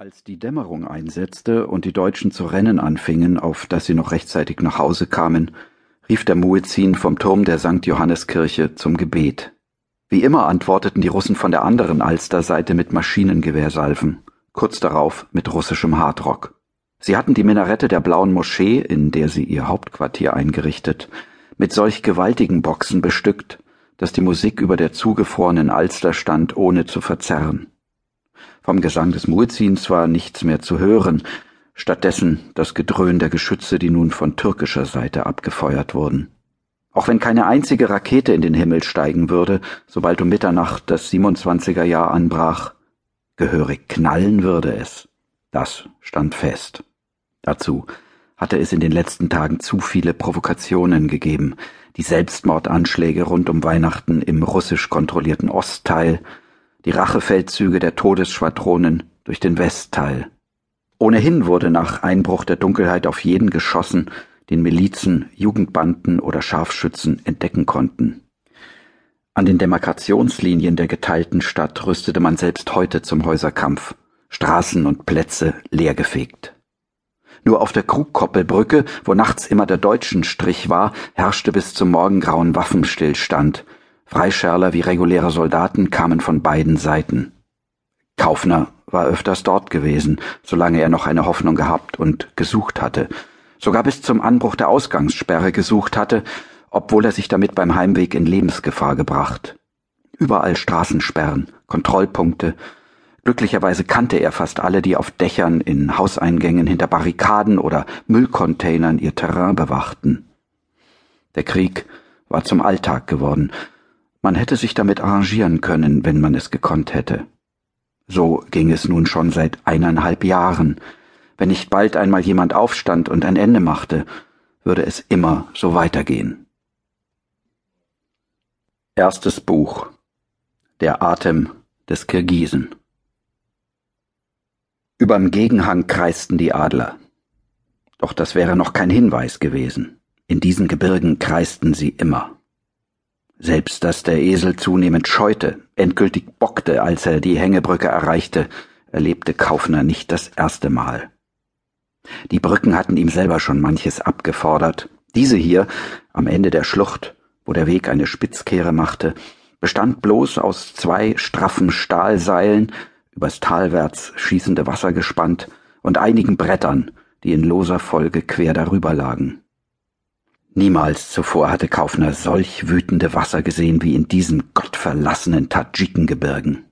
Als die Dämmerung einsetzte und die Deutschen zu rennen anfingen, auf dass sie noch rechtzeitig nach Hause kamen, rief der Muezzin vom Turm der St. Johanneskirche zum Gebet. Wie immer antworteten die Russen von der anderen Alsterseite mit Maschinengewehrsalven, kurz darauf mit russischem Hardrock. Sie hatten die Minarette der Blauen Moschee, in der sie ihr Hauptquartier eingerichtet, mit solch gewaltigen Boxen bestückt, dass die Musik über der zugefrorenen Alster stand, ohne zu verzerren. Vom Gesang des Muezzins war nichts mehr zu hören, stattdessen das Gedröhn der Geschütze, die nun von türkischer Seite abgefeuert wurden. Auch wenn keine einzige Rakete in den Himmel steigen würde, sobald um Mitternacht das 27er Jahr anbrach, gehörig knallen würde es. Das stand fest. Dazu hatte es in den letzten Tagen zu viele Provokationen gegeben, die Selbstmordanschläge rund um Weihnachten im russisch kontrollierten Ostteil, die Rachefeldzüge der Todesschwadronen durch den Westteil. Ohnehin wurde nach Einbruch der Dunkelheit auf jeden geschossen, den Milizen, Jugendbanden oder Scharfschützen entdecken konnten. An den Demarkationslinien der geteilten Stadt rüstete man selbst heute zum Häuserkampf, Straßen und Plätze leergefegt. Nur auf der Krugkoppelbrücke, wo nachts immer der deutschen Strich war, herrschte bis zum Morgengrauen Waffenstillstand, Freischärler wie reguläre Soldaten kamen von beiden Seiten. Kaufner war öfters dort gewesen, solange er noch eine Hoffnung gehabt und gesucht hatte, sogar bis zum Anbruch der Ausgangssperre gesucht hatte, obwohl er sich damit beim Heimweg in Lebensgefahr gebracht. Überall Straßensperren, Kontrollpunkte. Glücklicherweise kannte er fast alle, die auf Dächern, in Hauseingängen, hinter Barrikaden oder Müllcontainern ihr Terrain bewachten. Der Krieg war zum Alltag geworden, man hätte sich damit arrangieren können, wenn man es gekonnt hätte. So ging es nun schon seit eineinhalb Jahren. Wenn nicht bald einmal jemand aufstand und ein Ende machte, würde es immer so weitergehen. Erstes Buch Der Atem des Kirgisen Überm Gegenhang kreisten die Adler. Doch das wäre noch kein Hinweis gewesen. In diesen Gebirgen kreisten sie immer. Selbst dass der Esel zunehmend scheute, endgültig bockte, als er die Hängebrücke erreichte, erlebte Kaufner nicht das erste Mal. Die Brücken hatten ihm selber schon manches abgefordert. Diese hier, am Ende der Schlucht, wo der Weg eine Spitzkehre machte, bestand bloß aus zwei straffen Stahlseilen, übers talwärts schießende Wasser gespannt, und einigen Brettern, die in loser Folge quer darüber lagen. Niemals zuvor hatte Kaufner solch wütende Wasser gesehen wie in diesen gottverlassenen Tadschikengebirgen.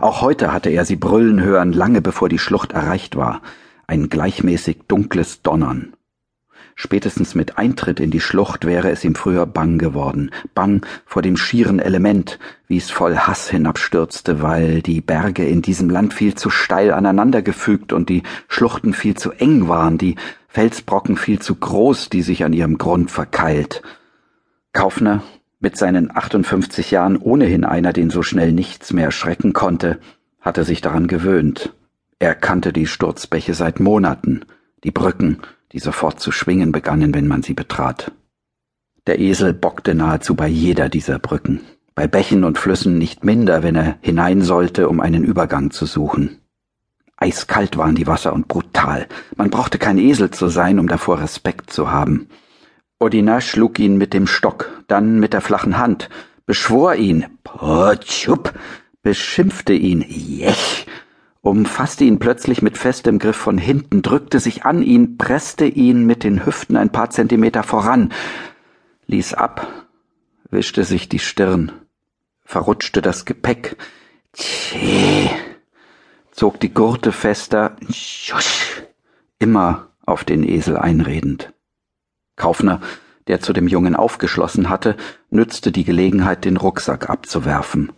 Auch heute hatte er sie brüllen hören, lange bevor die Schlucht erreicht war, ein gleichmäßig dunkles Donnern. Spätestens mit Eintritt in die Schlucht wäre es ihm früher bang geworden, bang vor dem schieren Element, wie es voll Hass hinabstürzte, weil die Berge in diesem Land viel zu steil aneinandergefügt und die Schluchten viel zu eng waren, die Felsbrocken viel zu groß, die sich an ihrem Grund verkeilt. Kaufner, mit seinen 58 Jahren ohnehin einer, den so schnell nichts mehr schrecken konnte, hatte sich daran gewöhnt. Er kannte die Sturzbäche seit Monaten, die Brücken, die sofort zu schwingen begannen, wenn man sie betrat. Der Esel bockte nahezu bei jeder dieser Brücken, bei Bächen und Flüssen nicht minder, wenn er hinein sollte, um einen Übergang zu suchen. Eiskalt waren die Wasser und brutal. Man brauchte kein Esel zu sein, um davor Respekt zu haben. Odina schlug ihn mit dem Stock, dann mit der flachen Hand, beschwor ihn, Potschup, beschimpfte ihn, Jech, umfasste ihn plötzlich mit festem Griff von hinten, drückte sich an ihn, presste ihn mit den Hüften ein paar Zentimeter voran, ließ ab, wischte sich die Stirn, verrutschte das Gepäck. Tschee zog die Gurte fester, schusch, immer auf den Esel einredend. Kaufner, der zu dem Jungen aufgeschlossen hatte, nützte die Gelegenheit, den Rucksack abzuwerfen.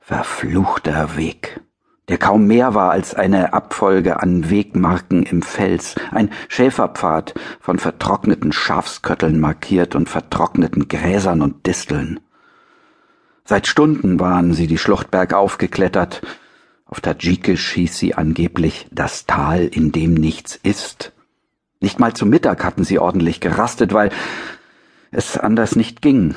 Verfluchter Weg, der kaum mehr war als eine Abfolge an Wegmarken im Fels, ein Schäferpfad von vertrockneten Schafskötteln markiert und vertrockneten Gräsern und Disteln. Seit Stunden waren sie die Schlucht bergauf geklettert, auf Tadschikisch hieß sie angeblich das Tal, in dem nichts ist. Nicht mal zu Mittag hatten sie ordentlich gerastet, weil es anders nicht ging.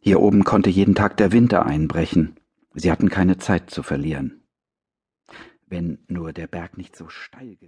Hier oben konnte jeden Tag der Winter einbrechen. Sie hatten keine Zeit zu verlieren. Wenn nur der Berg nicht so steil